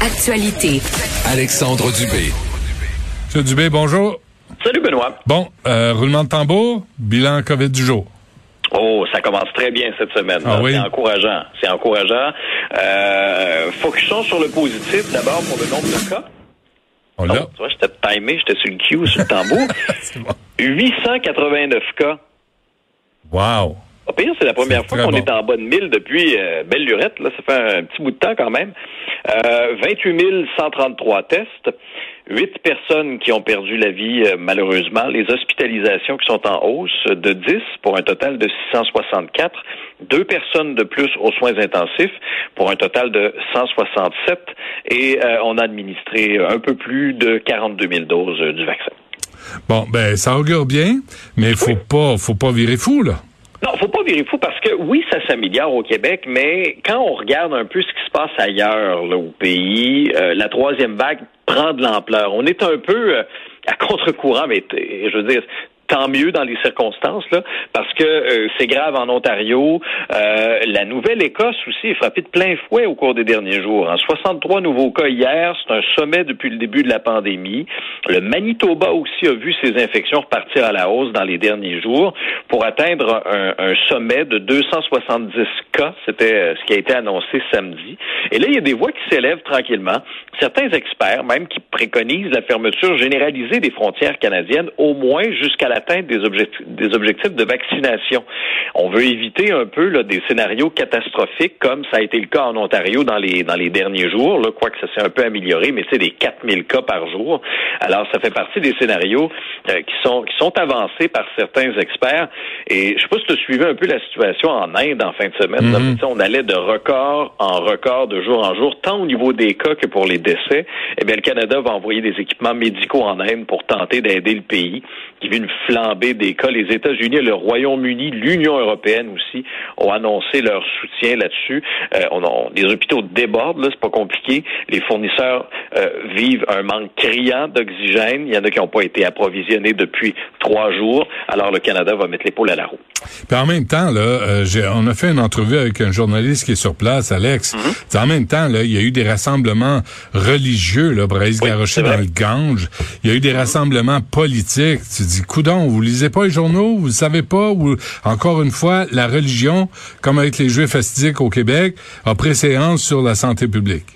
Actualité. Alexandre Dubé. Monsieur Dubé, bonjour. Salut Benoît. Bon, euh, roulement de tambour, bilan COVID du jour. Oh, ça commence très bien cette semaine. Ah oui? C'est encourageant. C'est encourageant. Euh, focusons sur le positif d'abord pour le nombre de cas. On Oh, l'a. tu vois, j'étais timé, j'étais sur le cue, sur le tambour. C'est bon. 889 cas. Wow. Pire, c'est la première fois qu'on bon. est en bas de 1000 depuis euh, belle lurette. Là, ça fait un petit bout de temps quand même. Euh, 28 133 tests. 8 personnes qui ont perdu la vie euh, malheureusement. Les hospitalisations qui sont en hausse de 10 pour un total de 664. Deux personnes de plus aux soins intensifs pour un total de 167. Et euh, on a administré un peu plus de 42 000 doses euh, du vaccin. Bon, ben, ça augure bien, mais faut pas, faut pas virer fou, là. Non, faut pas virer fou parce que oui, ça s'améliore au Québec, mais quand on regarde un peu ce qui se passe ailleurs là, au pays, euh, la troisième vague prend de l'ampleur. On est un peu euh, à contre-courant, mais je veux dire. Tant mieux dans les circonstances, là, parce que euh, c'est grave en Ontario. Euh, la Nouvelle-Écosse aussi est frappée de plein fouet au cours des derniers jours. En 63 nouveaux cas hier, c'est un sommet depuis le début de la pandémie. Le Manitoba aussi a vu ses infections repartir à la hausse dans les derniers jours pour atteindre un, un sommet de 270 cas. C'était euh, ce qui a été annoncé samedi. Et là, il y a des voix qui s'élèvent tranquillement. Certains experts, même, qui préconisent la fermeture généralisée des frontières canadiennes, au moins jusqu'à l'atteinte des objectifs, des objectifs de vaccination. On veut éviter un peu là, des scénarios catastrophiques comme ça a été le cas en Ontario dans les dans les derniers jours, là, quoique ça s'est un peu amélioré, mais c'est des 4000 cas par jour. Alors, ça fait partie des scénarios euh, qui sont qui sont avancés par certains experts. Et je sais pas si tu as suivi un peu la situation en Inde en fin de semaine. là, tu sais, on allait de record en record de jour en jour, tant au niveau des cas que pour les décès. Eh bien, le Canada va envoyer des équipements médicaux en Inde pour tenter d'aider le pays qui vit une flambée des cas. Les États-Unis, le Royaume-Uni, l'Union européenne aussi ont annoncé leur soutien là-dessus. Euh, on a, les hôpitaux débordent, là, c'est pas compliqué. Les fournisseurs euh, vivent un manque criant d'oxygène. Il y en a qui n'ont pas été approvisionnés depuis trois jours. Alors le Canada va mettre l'épaule à la roue. Puis en même temps, là, euh, on a fait une entrevue avec un journaliste qui est sur place, Alex. Mm-hmm. En même temps, là, il y a eu des rassemblements religieux, là, pour aller se Oui, dans le Gange. Il y a eu des rassemblements politiques. Tu dis, coudon, vous lisez pas les journaux, vous savez pas, ou encore une fois, la religion, comme avec les Juifs fastidiques au Québec, a préséance sur la santé publique.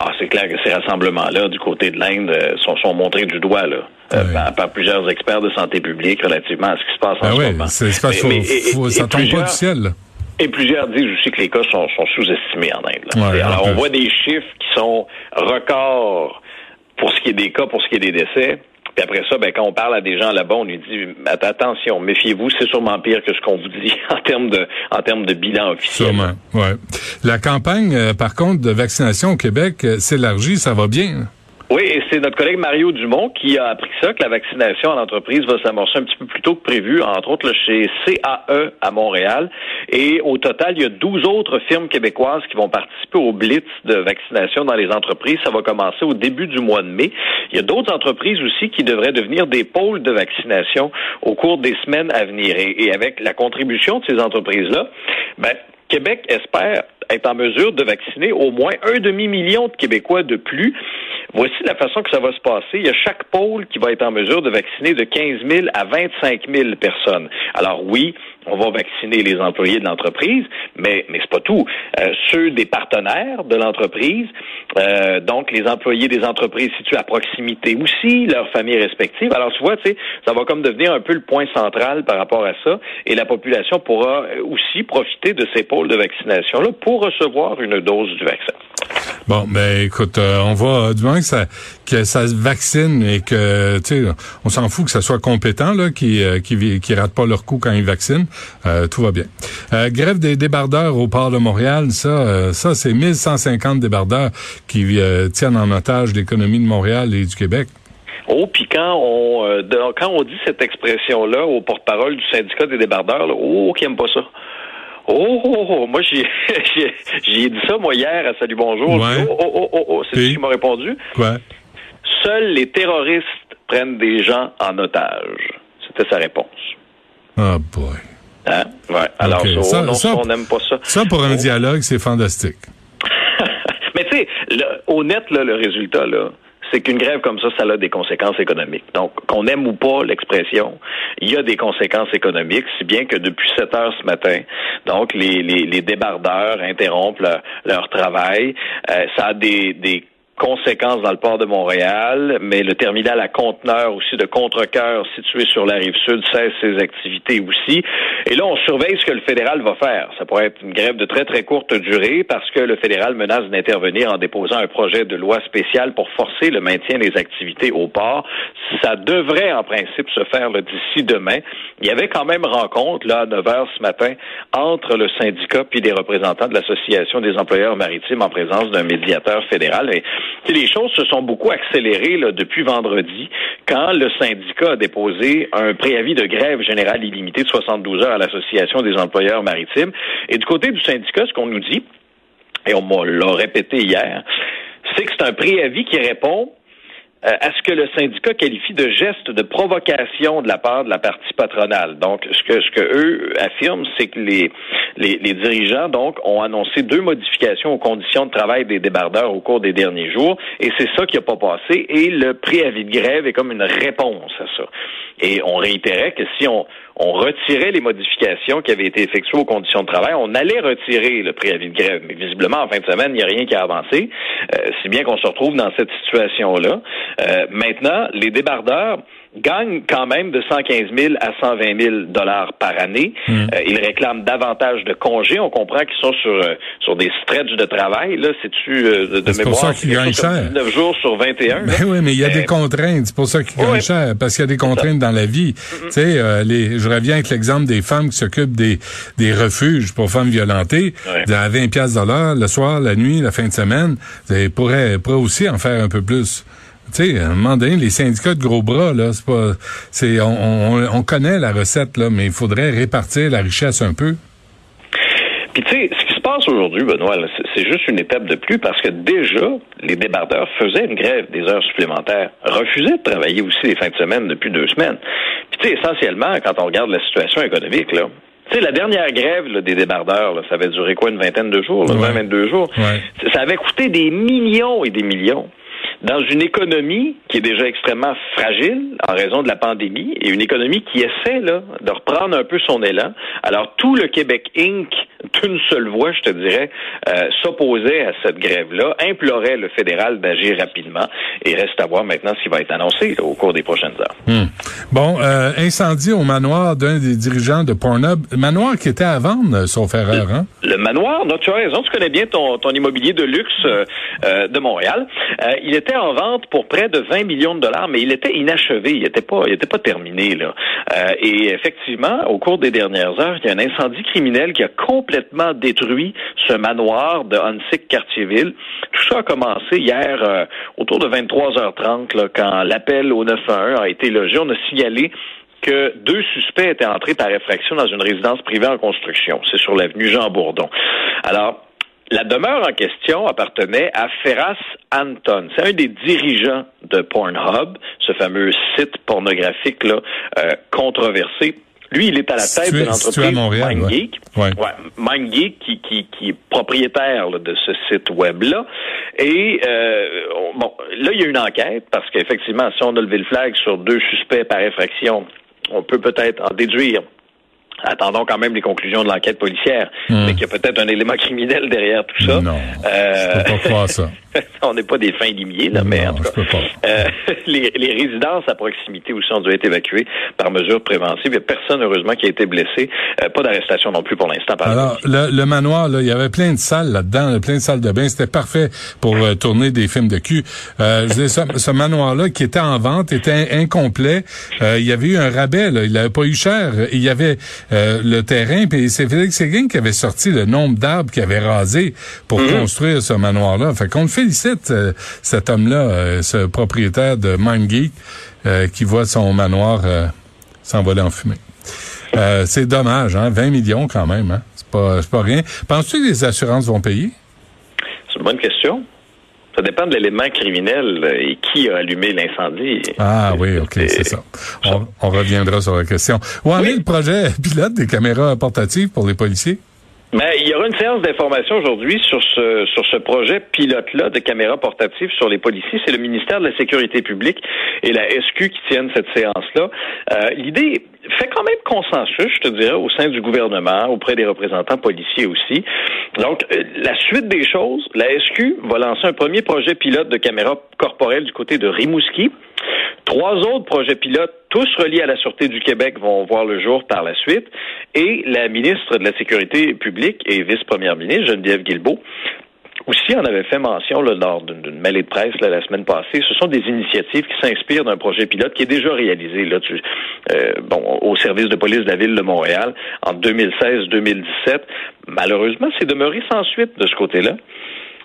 Ah, c'est clair que ces rassemblements-là, du côté de l'Inde, euh, sont, sont montrés du doigt là, euh, Oui. par, par plusieurs experts de santé publique relativement à ce qui se passe en ce oui, moment. c'est Mais- mais- faut, et- ça et tombe pas du ciel. là. Et plusieurs disent aussi que les cas sont, sont sous-estimés en Inde. là. Ouais, Alors, on voit des chiffres qui sont records pour ce qui est des cas, pour ce qui est des décès. Puis après ça, ben, quand on parle à des gens là-bas, on lui dit Att- attention, méfiez-vous, c'est sûrement pire que ce qu'on vous dit en termes de en termes de bilan officiel. Sûrement, ouais. La campagne, euh, par contre, de vaccination au Québec euh, s'élargit, ça va bien. Oui, et c'est notre collègue Mario Dumont qui a appris ça, que la vaccination en entreprise va s'amorcer un petit peu plus tôt que prévu, entre autres chez CAE à Montréal. Et au total, il y a 12 autres firmes québécoises qui vont participer au blitz de vaccination dans les entreprises. Ça va commencer au début du mois de mai. Il y a d'autres entreprises aussi qui devraient devenir des pôles de vaccination au cours des semaines à venir. Et, et avec la contribution de ces entreprises-là, ben, Québec espère être en mesure de vacciner au moins un demi-million de Québécois de plus. Voici la façon que ça va se passer. Il y a chaque pôle qui va être en mesure de vacciner de 15 000 à 25 000 personnes. Alors oui, on va vacciner les employés de l'entreprise, mais mais c'est pas tout. Euh, ceux des partenaires de l'entreprise, euh, donc les employés des entreprises situées à proximité aussi, leurs familles respectives. Alors tu vois, tu ça va comme devenir un peu le point central par rapport à ça, et la population pourra aussi profiter de ces pôles de vaccination là pour recevoir une dose du vaccin. Bon, ben écoute, euh, on va du moins que ça que ça se vaccine et que tu sais, on s'en fout que ça soit compétent là, qui euh, qui qui rate pas leur coup quand ils vaccinent, euh, tout va bien. Euh, grève des débardeurs au port de Montréal, ça, euh, ça c'est 1150 débardeurs qui euh, tiennent en otage l'économie de Montréal et du Québec. Oh, puis quand on euh, quand on dit cette expression-là au porte-parole du syndicat des débardeurs, là, oh, qui aime pas ça. Oh, oh, oh, moi j'ai dit ça moi hier à Salut Bonjour. Ouais. Oh, oh, oh, oh, oh. c'est ce qui m'a répondu. Quoi? Seuls les terroristes prennent des gens en otage. C'était sa réponse. Ah boy. Hein? Ouais. Alors Ok. ça, non, ça- on n'aime pas ça. Ça pour un Oh. dialogue, c'est fantastique. Mais tu sais, honnête, là, le résultat, là, c'est qu'une grève comme ça, ça a des conséquences économiques. Donc, qu'on aime ou pas l'expression, il y a des conséquences économiques, si bien que depuis 7 heures ce matin, donc les, débardeurs interrompent leur, travail. Euh, ça a des conséquences dans le port de Montréal, mais le terminal à conteneurs aussi de Contrecoeur situé sur la rive sud cesse ses activités aussi. Et là, on surveille ce que le fédéral va faire. Ça pourrait être une grève de très très courte durée parce que le fédéral menace d'intervenir en déposant un projet de loi spéciale pour forcer le maintien des activités au port. Ça devrait en principe se faire d'ici demain. Il y avait quand même rencontre là à 9 heures ce matin entre le syndicat puis des représentants de l'association des employeurs maritimes en présence d'un médiateur fédéral. Et les choses se sont beaucoup accélérées là, depuis vendredi, quand le syndicat a déposé un préavis de grève générale illimitée de 72 heures à l'Association des employeurs maritimes. Et du côté du syndicat, ce qu'on nous dit, et on l'a répété hier, c'est que c'est un préavis qui répond euh, à ce que le syndicat qualifie de geste de provocation de la part de la partie patronale. Donc, ce que ce que eux affirment, c'est que les, les, les dirigeants donc ont annoncé deux modifications aux conditions de travail des débardeurs au cours des derniers jours, et c'est ça qui n'a pas passé. Et le préavis de grève est comme une réponse à ça. Et on réitérait que si on, on retirait les modifications qui avaient été effectuées aux conditions de travail, on allait retirer le préavis de grève. Mais visiblement, en fin de semaine, il n'y a rien qui a avancé. Euh, si bien qu'on se retrouve dans cette situation-là. Euh, maintenant, les débardeurs gagnent quand même de 115 000 à 120 000 dollars par année. Hmm. Euh, ils réclament davantage de congés. On comprend qu'ils sont sur euh, sur des stretches de travail. Là, c'est-tu euh, de, de mémoire pour ça qu'ils gagnent cher. 9 jours sur 21. Ben oui, mais il y a des contraintes. C'est pour ça qu'ils gagnent cher, parce qu'il y a des contraintes dans la vie. Tu sais, les, je reviens avec l'exemple des femmes qui s'occupent des des refuges pour femmes violentées. À 20 pièces le soir, la nuit, la fin de semaine, pourraient, pourraient aussi en faire un peu plus. Tu sais, à un moment donné, les syndicats de gros bras, là, c'est pas, c'est, on, on, connaît la recette, là, mais il faudrait répartir la richesse un peu. Puis tu sais, aujourd'hui, Benoît, c'est juste une étape de plus parce que déjà, les débardeurs faisaient une grève des heures supplémentaires, refusaient de travailler aussi les fins de semaine depuis deux semaines. Puis tu sais, essentiellement, quand on regarde la situation économique, là, tu sais, la dernière grève des débardeurs, là, ça avait duré quoi, une vingtaine de jours, là, 20, 22 jours? Ça avait coûté des millions et des millions dans une économie qui est déjà extrêmement fragile en raison de la pandémie et une économie qui essaie là, de reprendre un peu son élan. Alors tout le Québec Inc d'une seule voix, je te dirais, euh, s'opposait à cette grève-là, implorait le fédéral d'agir rapidement et reste à voir maintenant ce qui va être annoncé au cours des prochaines heures. Hmm. Bon, euh, incendie au manoir d'un des dirigeants de Pornhub, manoir qui était à vendre, sauf erreur, hein? Le manoir, non, tu as raison, tu connais bien ton, ton immobilier de luxe euh, de Montréal. il était en vente pour près de 20 millions de dollars, mais il était inachevé, il n'était pas, il était pas terminé là. et effectivement, au cours des dernières heures, il y a un incendie criminel qui a complètement détruit ce manoir de Hansik-Cartierville. Tout ça a commencé hier euh, autour de 23h30 là, quand l'appel au 911 a été logé. On a signalé que deux suspects étaient entrés par effraction dans une résidence privée en construction. C'est sur l'avenue Jean Bourdon. Alors, la demeure en question appartenait à Ferras Anton. C'est un des dirigeants de Pornhub, ce fameux site pornographique euh, controversé lui, il est à la tête de l'entreprise MindGeek. Ouais. MindGeek qui, qui, qui, est propriétaire de ce site web-là. Et euh, bon, là, il y a une enquête parce qu'effectivement, si on a levé le flag sur deux suspects par effraction, on peut peut-être en déduire Attendons quand même les conclusions de l'enquête policière, hmm. mais qu'il y a peut-être un élément criminel derrière tout ça. Non, euh... je peux pas croire ça. on n'est pas des fins limiers, là, mais en tout cas, euh, les, les, résidences à proximité aussi ont dû être évacuées par mesure préventive. Il n'y a personne, heureusement, qui a été blessé. Euh, pas d'arrestation non plus pour l'instant. Alors, le, le, manoir, là, il y avait plein de salles là-dedans, plein de salles de bain. C'était parfait pour euh, tourner des films de cul. je disais, ce, ce manoir-là, qui était en vente, était incomplet. il y avait eu un rabais, là. il n'avait pas eu cher. Il y avait le terrain, puis c'est Félix Séguin qui avait sorti le nombre d'arbres qu'il avait rasé pour mm-hmm. construire ce manoir-là. Fait qu'on félicite euh, cet homme-là, euh, ce propriétaire de MindGeek, euh, qui voit son manoir s'envoler en fumée. c'est dommage, hein? 20 millions quand même, hein? C'est pas, pas rien. Penses-tu que les assurances vont payer? C'est une bonne question. Ça dépend de l'élément criminel et qui a allumé l'incendie. Ah oui, OK, c'est ça. On, reviendra sur la question. Où en est le projet pilote des caméras portatives pour les policiers? Mais il y aura une séance d'information aujourd'hui sur ce sur ce projet pilote-là de caméras portatives sur les policiers. C'est le ministère de la Sécurité publique et la SQ qui tiennent cette séance-là. Euh, L'idée fait quand même consensus, je te dirais, au sein du gouvernement, auprès des représentants policiers aussi. Donc, euh, la suite des choses, la SQ va lancer un premier projet pilote de caméras corporelles du côté de Rimouski. Trois autres projets pilotes, tous reliés à la Sûreté du Québec, vont voir le jour par la suite. Et la ministre de la Sécurité publique et vice-première ministre, Geneviève Guilbeault, aussi en avait fait mention là, lors d'une mêlée de presse la semaine passée. Ce sont des initiatives qui s'inspirent d'un projet pilote qui est déjà réalisé là, euh, bon, au service de police de la ville de Montréal en 2016-2017. Malheureusement, c'est demeuré sans suite de ce côté-là.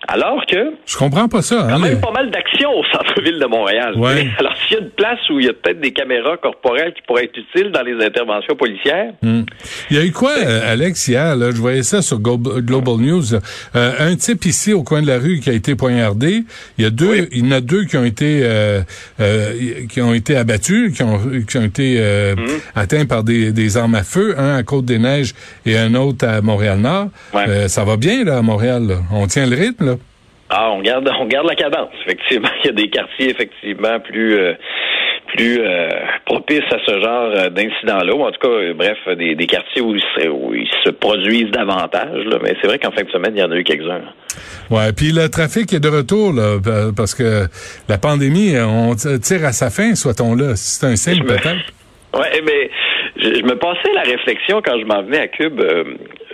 Alors que. Je comprends pas ça. Hein, quand même pas mal d'actions au centre-ville de Montréal. Ouais. Alors, s'il y a une place où il y a peut-être des caméras corporelles qui pourraient être utiles dans les interventions policières. Hmm. Il y a eu quoi, euh, Alex, hier? Là, je voyais ça sur Global News. Euh, un type ici au coin de la rue qui a été poignardé. Il y a deux, il y en a deux qui ont été euh, euh qui ont été abattus, qui ont, qui ont été euh, hmm. atteints par des, des, armes à feu, un à Côte-des-Neiges et un autre à Montréal-Nord. Ouais. ça va bien là à Montréal. Là. On tient le rythme. Là. Ah, on garde, on garde la cadence. Effectivement, il y a des quartiers effectivement plus euh, plus euh, propices à ce genre euh, d'incidents-là. En tout cas, bref, des, des quartiers où ils, se, où ils, se, produisent davantage. Là. Mais c'est vrai qu'en fin de semaine, il y en a eu quelques-uns. Ouais, puis le trafic est de retour là, parce que la pandémie, on tire à sa fin, soit-on là. C'est un signe peut-être. Ouais, mais je, je, me passais la réflexion quand je m'en venais à Cube euh,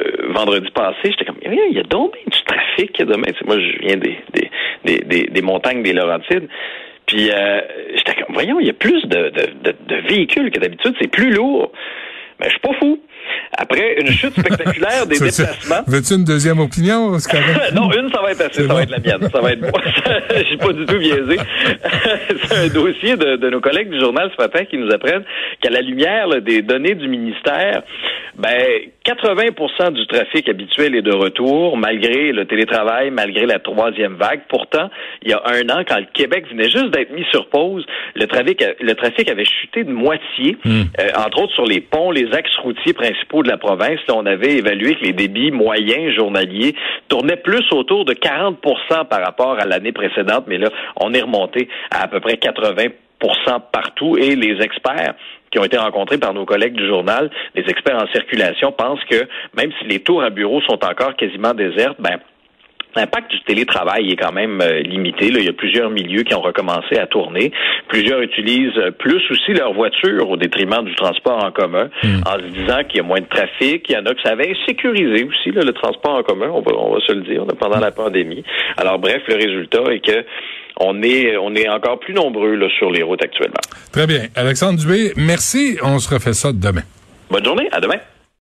euh, vendredi passé. J'étais comme, il y a donc trafic demain. moi, je viens des, des, des, des, montagnes des Laurentides. Puis euh, j'étais comme, voyons, il y a plus de, de, de, de véhicules que d'habitude. C'est plus lourd. Mais je suis pas fou. Après une chute spectaculaire des déplacements. Veux-tu une deuxième opinion? non, une, ça va être assez. Ça va être la mienne. Ça va être moi. Je suis pas du tout biaisé. C'est un dossier de, de, nos collègues du journal ce matin qui nous apprennent qu'à la lumière là, des données du ministère, ben 80% du trafic habituel est de retour, malgré le télétravail, malgré la troisième vague. Pourtant, il y a un an, quand le Québec venait juste d'être mis sur pause, le trafic, le trafic avait chuté de moitié, hmm. euh, entre autres sur les ponts, les axes routiers principaux de la province. Là, on avait évalué que les débits moyens journaliers tournaient plus autour de 40% par rapport à l'année précédente, mais là, on est remonté à à peu près 80% partout et les experts qui ont été rencontrés par nos collègues du journal, les experts en circulation pensent que même si les tours à bureaux sont encore quasiment désertes, ben L'impact du télétravail est quand même euh, limité. Là. Il y a plusieurs milieux qui ont recommencé à tourner. Plusieurs utilisent plus aussi leur voiture au détriment du transport en commun, hmm. en se disant qu'il y a moins de trafic. Il y en a que ça avait sécurisé aussi là, le transport en commun, on va, on va se le dire, pendant la pandémie. Alors bref, le résultat est que on est, on est encore plus nombreux là, sur les routes actuellement. Très bien. Alexandre Dubé, merci. On se refait ça demain. Bonne journée. À demain.